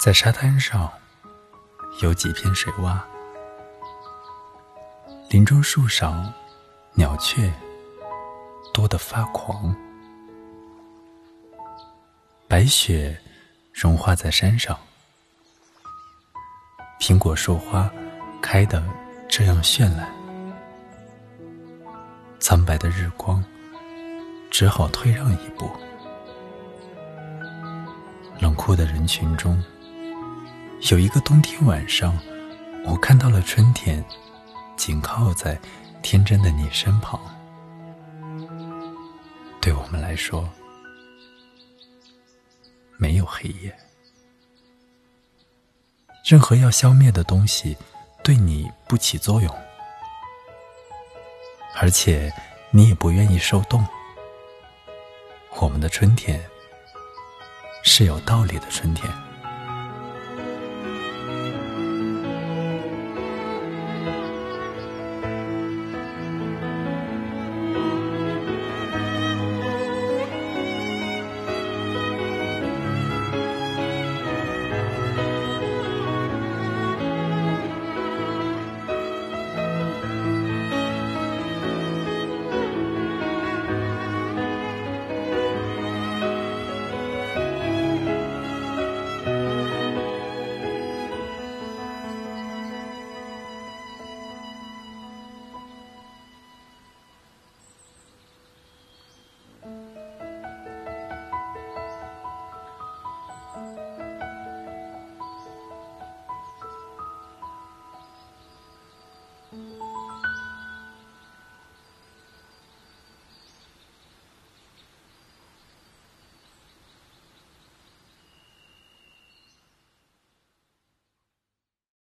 在沙滩上，有几片水洼。林中树上，鸟雀多得发狂。白雪融化在山上，苹果树花开得这样绚烂。苍白的日光只好退让一步。冷酷的人群中。有一个冬天晚上，我看到了春天，紧靠在天真的你身旁。对我们来说，没有黑夜，任何要消灭的东西对你不起作用，而且你也不愿意受冻。我们的春天是有道理的春天。